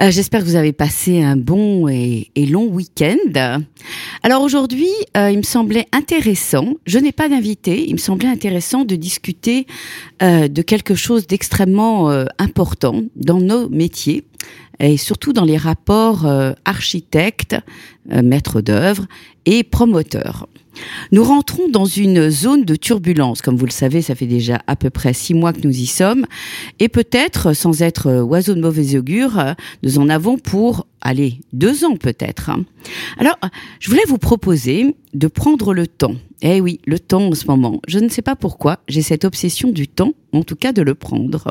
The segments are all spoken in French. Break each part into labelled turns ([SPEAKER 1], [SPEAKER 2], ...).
[SPEAKER 1] Euh, J'espère que vous avez passé un bon et, long week-end. Alors aujourd'hui, euh, il me semblait intéressant, je n'ai pas d'invité, il me semblait intéressant de discuter euh, de quelque chose d'extrêmement important dans nos métiers et surtout dans les rapports architectes, maîtres d'œuvre et promoteurs. Nous rentrons dans une zone de turbulence. Comme vous le savez, ça fait déjà à peu près six mois que nous y sommes. Et peut-être, sans être oiseau de mauvais augure, nous en avons pour, allez, deux ans peut-être. Alors, je voulais vous proposer de prendre le temps. Eh oui, le temps en ce moment. Je ne sais pas pourquoi, j'ai cette obsession du temps, en tout cas de le prendre.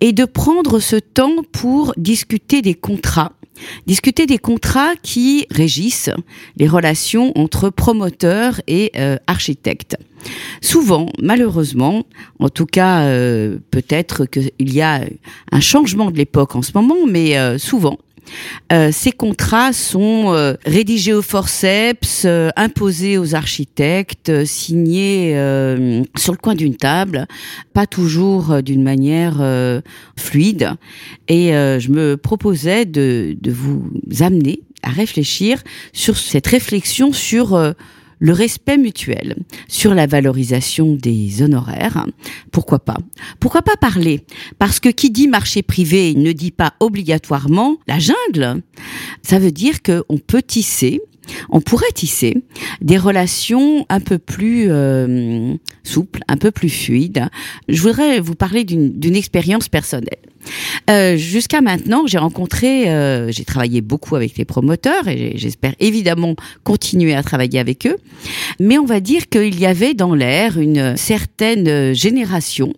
[SPEAKER 1] Et de prendre ce temps pour discuter des contrats. Discuter des contrats qui régissent les relations entre promoteurs et euh, architectes. Souvent, malheureusement, en tout cas, euh, peut-être qu'il y a un changement de l'époque en ce moment, mais euh, souvent, euh, ces contrats sont euh, rédigés au forceps, euh, imposés aux architectes, signés sur le coin d'une table, pas toujours d'une manière fluide. Et je me proposais de, vous amener à réfléchir sur cette réflexion sur le respect mutuel, sur la valorisation des honoraires. Pourquoi pas? Pourquoi pas parler? Parce que qui dit marché privé ne dit pas obligatoirement la jungle. Ça veut dire qu'on peut tisser, on pourrait tisser des relations un peu plus euh, souples, un peu plus fluides. Je voudrais vous parler d'une d'une expérience personnelle. Euh, Jusqu'à maintenant, j'ai rencontré, euh, j'ai travaillé beaucoup avec les promoteurs et j'espère évidemment continuer à travailler avec eux. Mais on va dire qu'il y avait dans l'air une certaine génération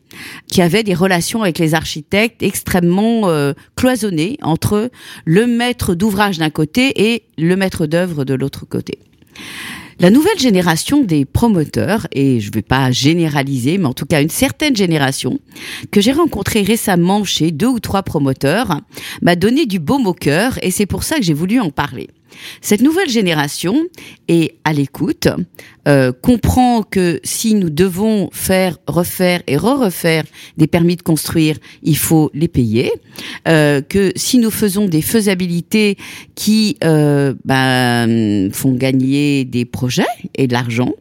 [SPEAKER 1] qui avait des relations avec les architectes extrêmement euh, cloisonnées entre le maître d'ouvrage d'un côté et le maître d'œuvre de l'autre côté. La nouvelle génération des promoteurs, et je ne vais pas généraliser, mais en tout cas une certaine génération, que j'ai rencontrée récemment chez deux ou trois promoteurs, m'a donné du baume au cœur, et c'est pour ça que j'ai voulu en parler. Cette nouvelle génération est à l'écoute, euh, comprend que si nous devons faire, refaire et re-refaire des permis de construire, il faut les payer, euh, que si nous faisons des faisabilités qui euh, ben, font gagner des projets et de l'argent,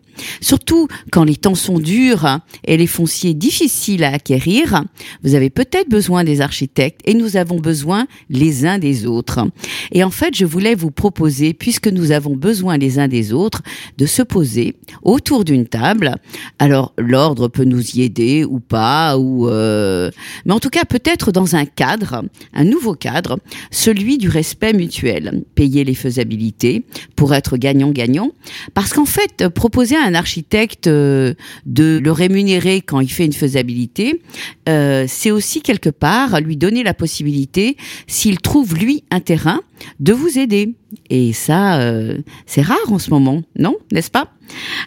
[SPEAKER 1] Surtout quand les temps sont durs et les fonciers difficiles à acquérir, vous avez peut-être besoin des architectes et nous avons besoin les uns des autres. Et en fait, je voulais vous proposer, puisque nous avons besoin les uns des autres, de se poser autour d'une table. Alors, l'ordre peut nous y aider ou pas, ou euh, mais en tout cas peut-être dans un cadre, un nouveau cadre, celui du respect mutuel. Payer les faisabilités pour être gagnant-gagnant, parce qu'en fait, proposer à un architecte euh, de le rémunérer quand il fait une faisabilité, euh, c'est aussi quelque part lui donner la possibilité, s'il trouve lui un terrain, de vous aider. Et ça, euh, c'est rare en ce moment, non N'est-ce pas?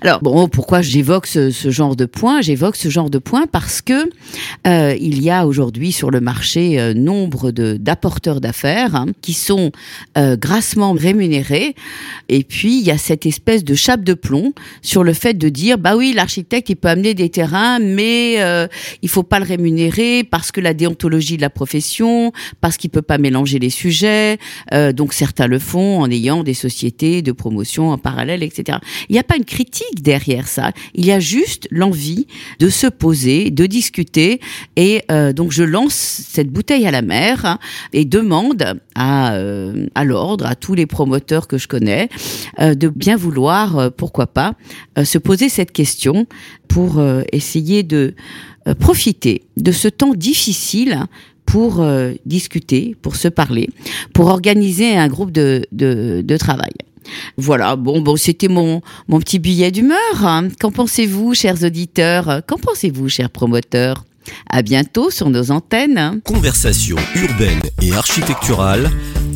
[SPEAKER 1] Alors bon, pourquoi j'évoque ce, genre de point? J'évoque ce genre de point parce que euh, il y a aujourd'hui sur le marché euh, nombre d'apporteurs d'affaires hein, qui sont grassement rémunérés, et puis il y a cette espèce de chape de plomb sur le fait de dire bah oui l'architecte il peut amener des terrains, mais il faut pas le rémunérer parce que la déontologie de la profession, parce qu'il peut pas mélanger les sujets, donc certains le font en ayant des sociétés de promotion en parallèle, etc. Il n'y a pas une critique derrière ça. Il y a juste l'envie de se poser, de discuter. Et euh, donc je lance cette bouteille à la mer hein, et demande à, euh, à l'ordre, à tous les promoteurs que je connais, euh, de bien vouloir, pourquoi pas, se poser cette question pour essayer de profiter de ce temps difficile pour euh, discuter, pour se parler, pour organiser un groupe de, de, de travail. Voilà, bon, bon, c'était mon, mon petit billet d'humeur. hein. Qu'en pensez-vous, chers auditeurs? Qu'en pensez-vous, chers promoteurs? À bientôt sur nos antennes.
[SPEAKER 2] Conversation urbaine et architecturale,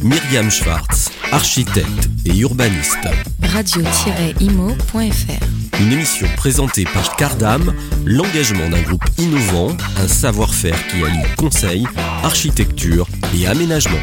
[SPEAKER 2] Myriam Schwartz, architecte et urbaniste.
[SPEAKER 3] Radio-imo.fr
[SPEAKER 2] Une émission présentée par Cardam, l'engagement d'un groupe innovant, un savoir-faire qui allie conseil, architecture et aménagement.